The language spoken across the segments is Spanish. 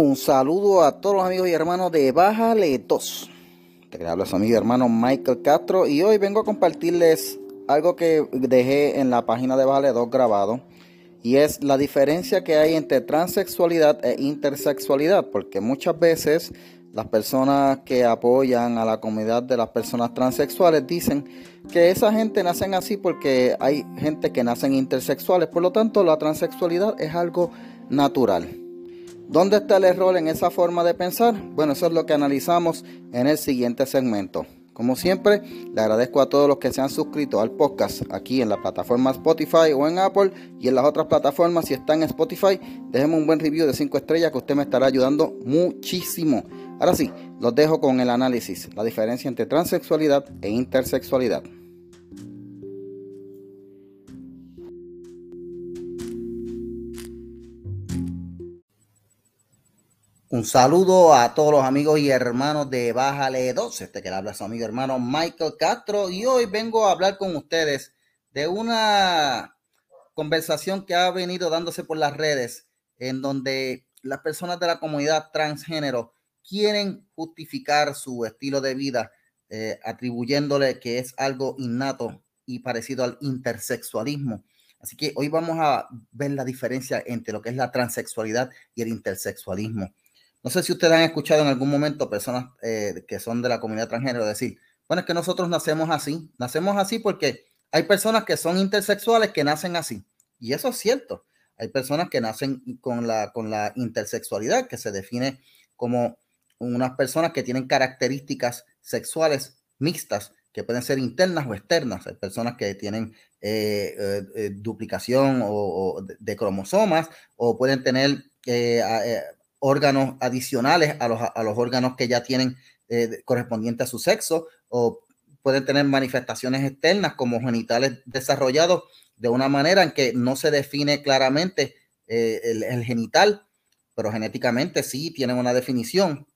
Un saludo a todos los amigos y hermanos de Bájale 2. Te habla su amigo y hermano Michael Castro y hoy vengo a compartirles algo que dejé en la página de Bájale 2 grabado y es la diferencia que hay entre transexualidad e intersexualidad, porque muchas veces las personas que apoyan a la comunidad de las personas transexuales dicen que esa gente nacen así porque hay gente que nacen intersexuales, por lo tanto la transexualidad es algo natural. ¿Dónde está el error en esa forma de pensar? Bueno, eso es lo que analizamos en el siguiente segmento. Como siempre, le agradezco a todos los que se han suscrito al podcast aquí en la plataforma Spotify o en Apple y en las otras plataformas. Si están en Spotify, déjenme un buen review de 5 estrellas que usted me estará ayudando muchísimo. Ahora sí, los dejo con el análisis, la diferencia entre transexualidad e intersexualidad. Un saludo a todos los amigos y hermanos de Bájale 12. Este que le habla su amigo hermano Michael Castro. Y hoy vengo a hablar con ustedes de una conversación que ha venido dándose por las redes, en donde las personas de la comunidad transgénero quieren justificar su estilo de vida, eh, atribuyéndole que es algo innato y parecido al intersexualismo. Así que hoy vamos a ver la diferencia entre lo que es la transexualidad y el intersexualismo. No sé si ustedes han escuchado en algún momento personas eh, que son de la comunidad transgénero decir, bueno, es que nosotros nacemos así, nacemos así porque hay personas que son intersexuales que nacen así. Y eso es cierto. Hay personas que nacen con la, con la intersexualidad, que se define como unas personas que tienen características sexuales mixtas, que pueden ser internas o externas. Hay personas que tienen eh, eh, duplicación o, de cromosomas o pueden tener órganos adicionales a los, a los órganos que ya tienen eh, correspondiente a su sexo o pueden tener manifestaciones externas como genitales desarrollados de una manera en que no se define claramente eh, el, genital, pero genéticamente sí tienen una definición.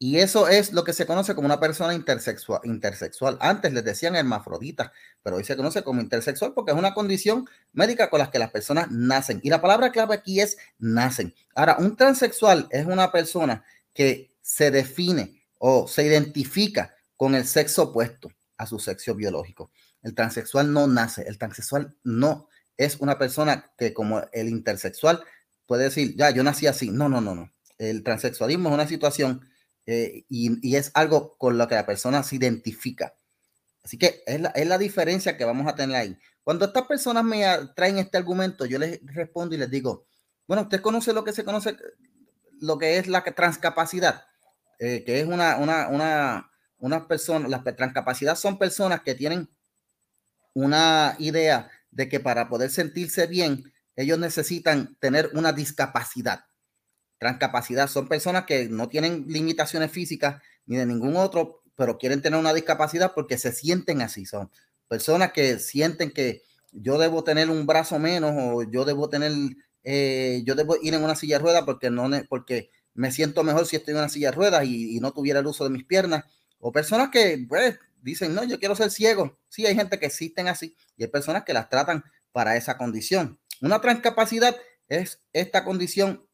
Y eso es lo que se conoce como una persona intersexual. intersexual. Antes les decían hermafrodita, pero hoy se conoce como intersexual porque es una condición médica con la que las personas nacen. Y la palabra clave aquí es nacen. Ahora, un transexual es una persona que se define o se identifica con el sexo opuesto a su sexo biológico. El transexual no nace, el transexual no es una persona que como el intersexual puede decir, ya, yo nací así. No, no, no, no. El transexualismo es una situación eh, y, es algo con lo que la persona se identifica. Así que es la, diferencia que vamos a tener ahí. Cuando estas personas me traen este argumento, yo les respondo y les digo, bueno, usted conoce lo que se conoce, lo que es la transcapacidad, eh, que es una, una, una, unas personas, las transcapacidad son personas que tienen una idea de que para poder sentirse bien, ellos necesitan tener una discapacidad. Transcapacidad son personas que no tienen limitaciones físicas ni de ningún otro, pero quieren tener una discapacidad porque se sienten así. Son personas que sienten que yo debo tener un brazo menos o yo debo tener, eh, yo debo ir en una silla de ruedas porque, no, porque me siento mejor si estoy en una silla de ruedas y, no tuviera el uso de mis piernas. O personas que pues, dicen, no, yo quiero ser ciego. Sí, hay gente que existen así y hay personas que las tratan para esa condición. Una transcapacidad es esta condición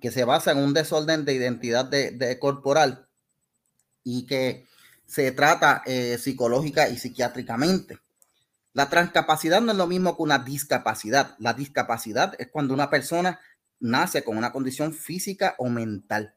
que se basa en un desorden de identidad de, corporal y que se trata eh, psicológica y psiquiátricamente. La transcapacidad no es lo mismo que una discapacidad. La discapacidad es cuando una persona nace con una condición física o mental.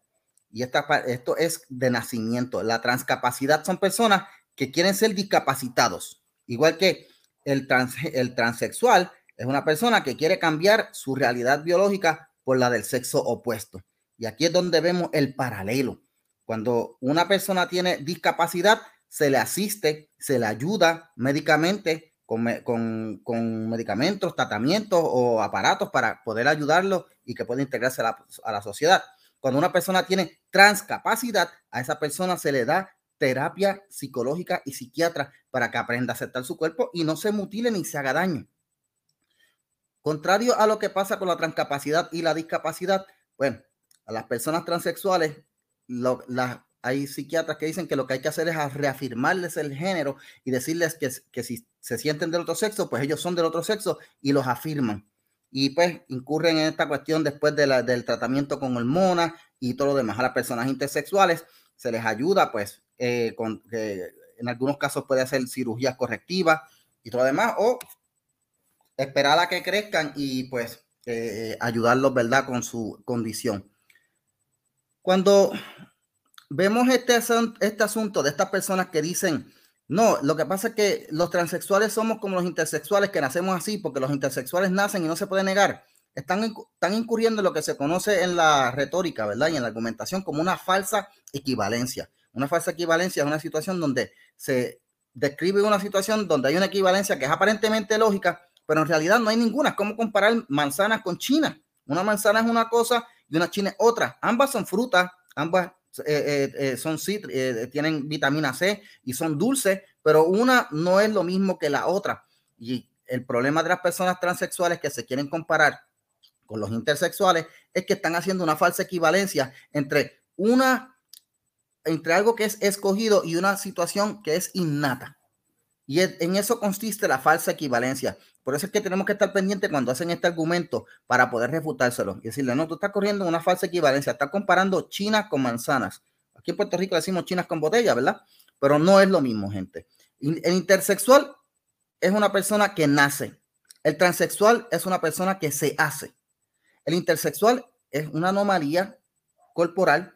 Y esta, esto es de nacimiento. La transcapacidad son personas que quieren ser discapacitados. Igual que el, el transexual es una persona que quiere cambiar su realidad biológica la del sexo opuesto. Y aquí es donde vemos el paralelo. Cuando una persona tiene discapacidad, se le asiste, se le ayuda médicamente con, con, medicamentos, tratamientos o aparatos para poder ayudarlo y que pueda integrarse a la, a la sociedad. Cuando una persona tiene transcapacidad, a esa persona se le da terapia psicológica y psiquiatra para que aprenda a aceptar su cuerpo y no se mutile ni se haga daño. Contrario a lo que pasa con la transcapacidad y la discapacidad, bueno, a las personas transexuales, hay psiquiatras que dicen que lo que hay que hacer es reafirmarles el género y decirles que, si se sienten del otro sexo, pues ellos son del otro sexo y los afirman. Y pues incurren en esta cuestión después de la, del tratamiento con hormonas y todo lo demás. A las personas intersexuales se les ayuda, pues, eh, con, en algunos casos puede hacer cirugías correctivas y todo lo demás, o esperar a que crezcan y pues eh, ayudarlos, ¿verdad?, con su condición. Cuando vemos este, este asunto de estas personas que dicen, no, lo que pasa es que los transexuales somos como los intersexuales que nacemos así, porque los intersexuales nacen y no se puede negar. Están, están incurriendo en lo que se conoce en la retórica, ¿verdad? Y en la argumentación como una falsa equivalencia. Una falsa equivalencia es una situación donde se describe una situación donde hay una equivalencia que es aparentemente lógica, pero en realidad no hay ninguna. Es como comparar manzanas con china. Una manzana es una cosa y una china es otra. Ambas son frutas, ambas eh, eh, eh, son tienen vitamina C y son dulces, pero una no es lo mismo que la otra. Y el problema de las personas transexuales que se quieren comparar con los intersexuales es que están haciendo una falsa equivalencia entre una entre algo que es escogido y una situación que es innata. Y en eso consiste la falsa equivalencia. Por eso es que tenemos que estar pendientes cuando hacen este argumento para poder refutárselo y decirle, no, tú estás corriendo una falsa equivalencia, estás comparando chinas con manzanas. Aquí en Puerto Rico decimos chinas con botella, ¿verdad? Pero no es lo mismo, gente. El intersexual es una persona que nace. El transexual es una persona que se hace. El intersexual es una anomalía corporal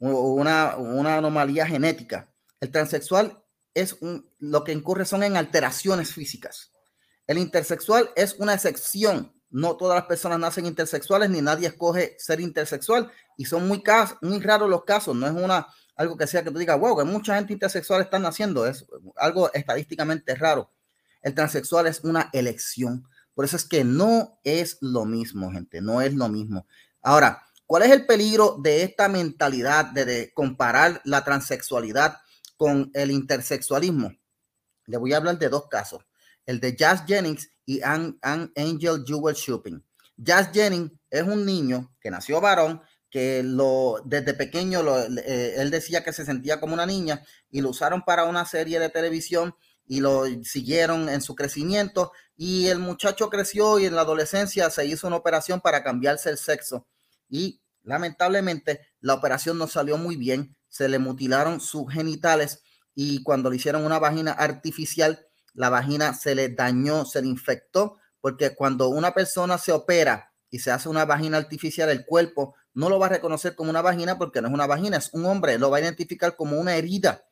o una, una anomalía genética. El transexual es lo que incurre son en alteraciones físicas. El intersexual es una excepción. No todas las personas nacen intersexuales ni nadie escoge ser intersexual y son muy, muy raros los casos. No es una algo que sea que tú digas, wow, que mucha gente intersexual está naciendo. Es algo estadísticamente raro. El transexual es una elección. Por eso es que no es lo mismo, gente. No es lo mismo. Ahora, ¿cuál es el peligro de esta mentalidad de, de comparar la transexualidad con el intersexualismo? Le voy a hablar de dos casos el de Jazz Jennings y Angel Jewel Shopping. Jazz Jennings es un niño que nació varón, que lo, desde pequeño eh, él decía que se sentía como una niña y lo usaron para una serie de televisión y lo siguieron en su crecimiento y el muchacho creció y en la adolescencia se hizo una operación para cambiarse el sexo y lamentablemente la operación no salió muy bien, se le mutilaron sus genitales y cuando le hicieron una vagina artificial la vagina se le dañó, se le infectó, porque cuando una persona se opera y se hace una vagina artificial, el cuerpo no lo va a reconocer como una vagina porque no es una vagina, es un hombre, lo va a identificar como una herida.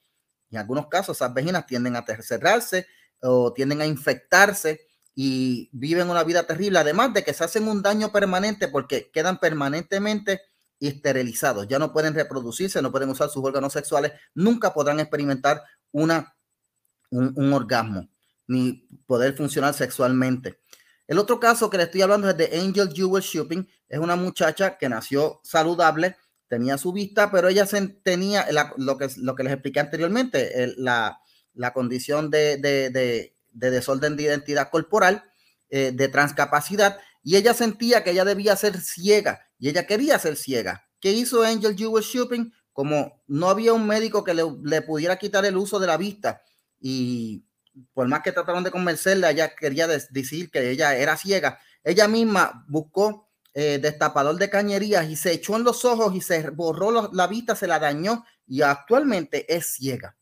En algunos casos, esas vaginas tienden a cerrarse o tienden a infectarse y viven una vida terrible, además de que se hacen un daño permanente porque quedan permanentemente esterilizados, ya no pueden reproducirse, no pueden usar sus órganos sexuales, nunca podrán experimentar una, un orgasmo ni poder funcionar sexualmente. El otro caso que le estoy hablando es de Angel Jewel Shopping. Es una muchacha que nació saludable, tenía su vista, pero ella tenía lo, que, lo que les expliqué anteriormente, la, condición de, desorden de identidad corporal, eh, de transcapacidad, y ella sentía que ella debía ser ciega y ella quería ser ciega. ¿Qué hizo Angel Jewel Shopping? Como no había un médico que le, pudiera quitar el uso de la vista y por más que trataron de convencerla, ella quería decir que ella era ciega. Ella misma buscó eh, destapador de cañerías y se echó en los ojos y se borró la vista, se la dañó y actualmente es ciega.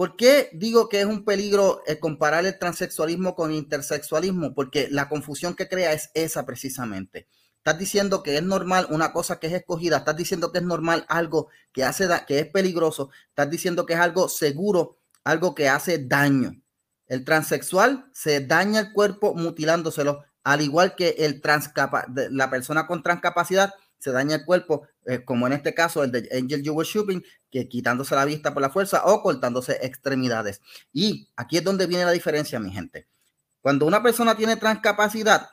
¿Por qué digo que es un peligro eh, comparar el transexualismo con intersexualismo? Porque la confusión que crea es esa precisamente. Estás diciendo que es normal una cosa que es escogida, estás diciendo que es normal algo que hace que es peligroso, estás diciendo que es algo seguro algo que hace daño. El transexual se daña el cuerpo mutilándoselo, al igual que el la persona con transcapacidad se daña el cuerpo, eh, como en este caso el de Angel Jewel Shopping, que quitándose la vista por la fuerza o cortándose extremidades. Y aquí es donde viene la diferencia, mi gente. Cuando una persona tiene transcapacidad,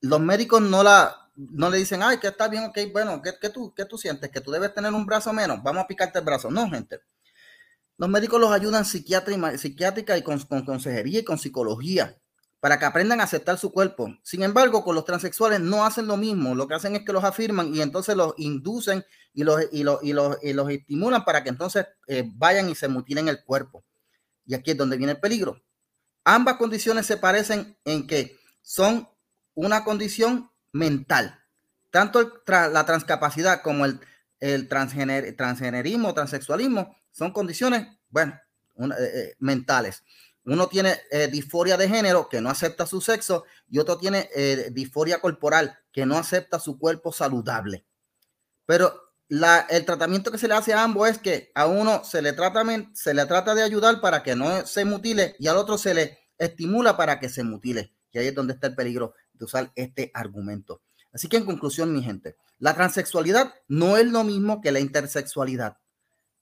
los médicos no la no le dicen, ay, que está bien, ok, bueno, ¿qué, tú, ¿qué tú sientes? Que tú debes tener un brazo menos, vamos a picarte el brazo. No, gente. Los médicos los ayudan psiquiátrica y con, consejería y con psicología para que aprendan a aceptar su cuerpo. Sin embargo, con los transexuales no hacen lo mismo. Lo que hacen es que los afirman y entonces los inducen y los, y los, y los, y los estimulan para que entonces eh, vayan y se mutilen el cuerpo. Y aquí es donde viene el peligro. Ambas condiciones se parecen en que son una condición mental. tanto la transcapacidad como el, el transgenerismo, transexualismo son condiciones, bueno, eh, eh, mentales. Uno tiene eh, disforia de género que no acepta su sexo y otro tiene disforia corporal que no acepta su cuerpo saludable. Pero el tratamiento que se le hace a ambos es que a uno se le, trata, se le trata de ayudar para que no se mutile y al otro se le estimula para que se mutile. Y ahí es donde está el peligro de usar este argumento. Así que en conclusión, mi gente, la transexualidad no es lo mismo que la intersexualidad.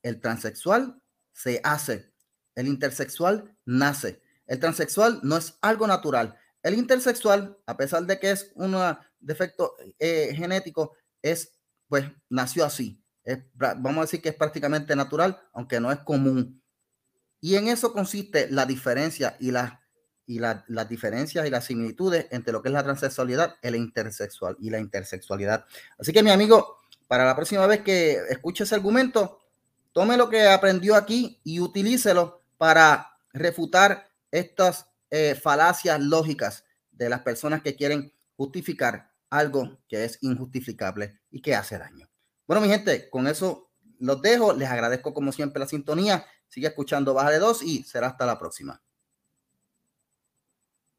El transexual se hace, el intersexual nace. El transexual no es algo natural. El intersexual, a pesar de que es un defecto eh, genético, es pues nació así. vamos a decir que es prácticamente natural, aunque no es común. Y en eso consiste la diferencia y, la, y las diferencias y las similitudes entre lo que es la transexualidad la intersexual y la intersexualidad. Así que mi amigo, para la próxima vez que escuche ese argumento, tome lo que aprendió aquí y utilícelo para refutar estas eh, falacias lógicas de las personas que quieren justificar algo que es injustificable y que hace daño. Bueno, mi gente, con eso los dejo. Les agradezco como siempre la sintonía. Sigue escuchando Baja de Dos y será hasta la próxima.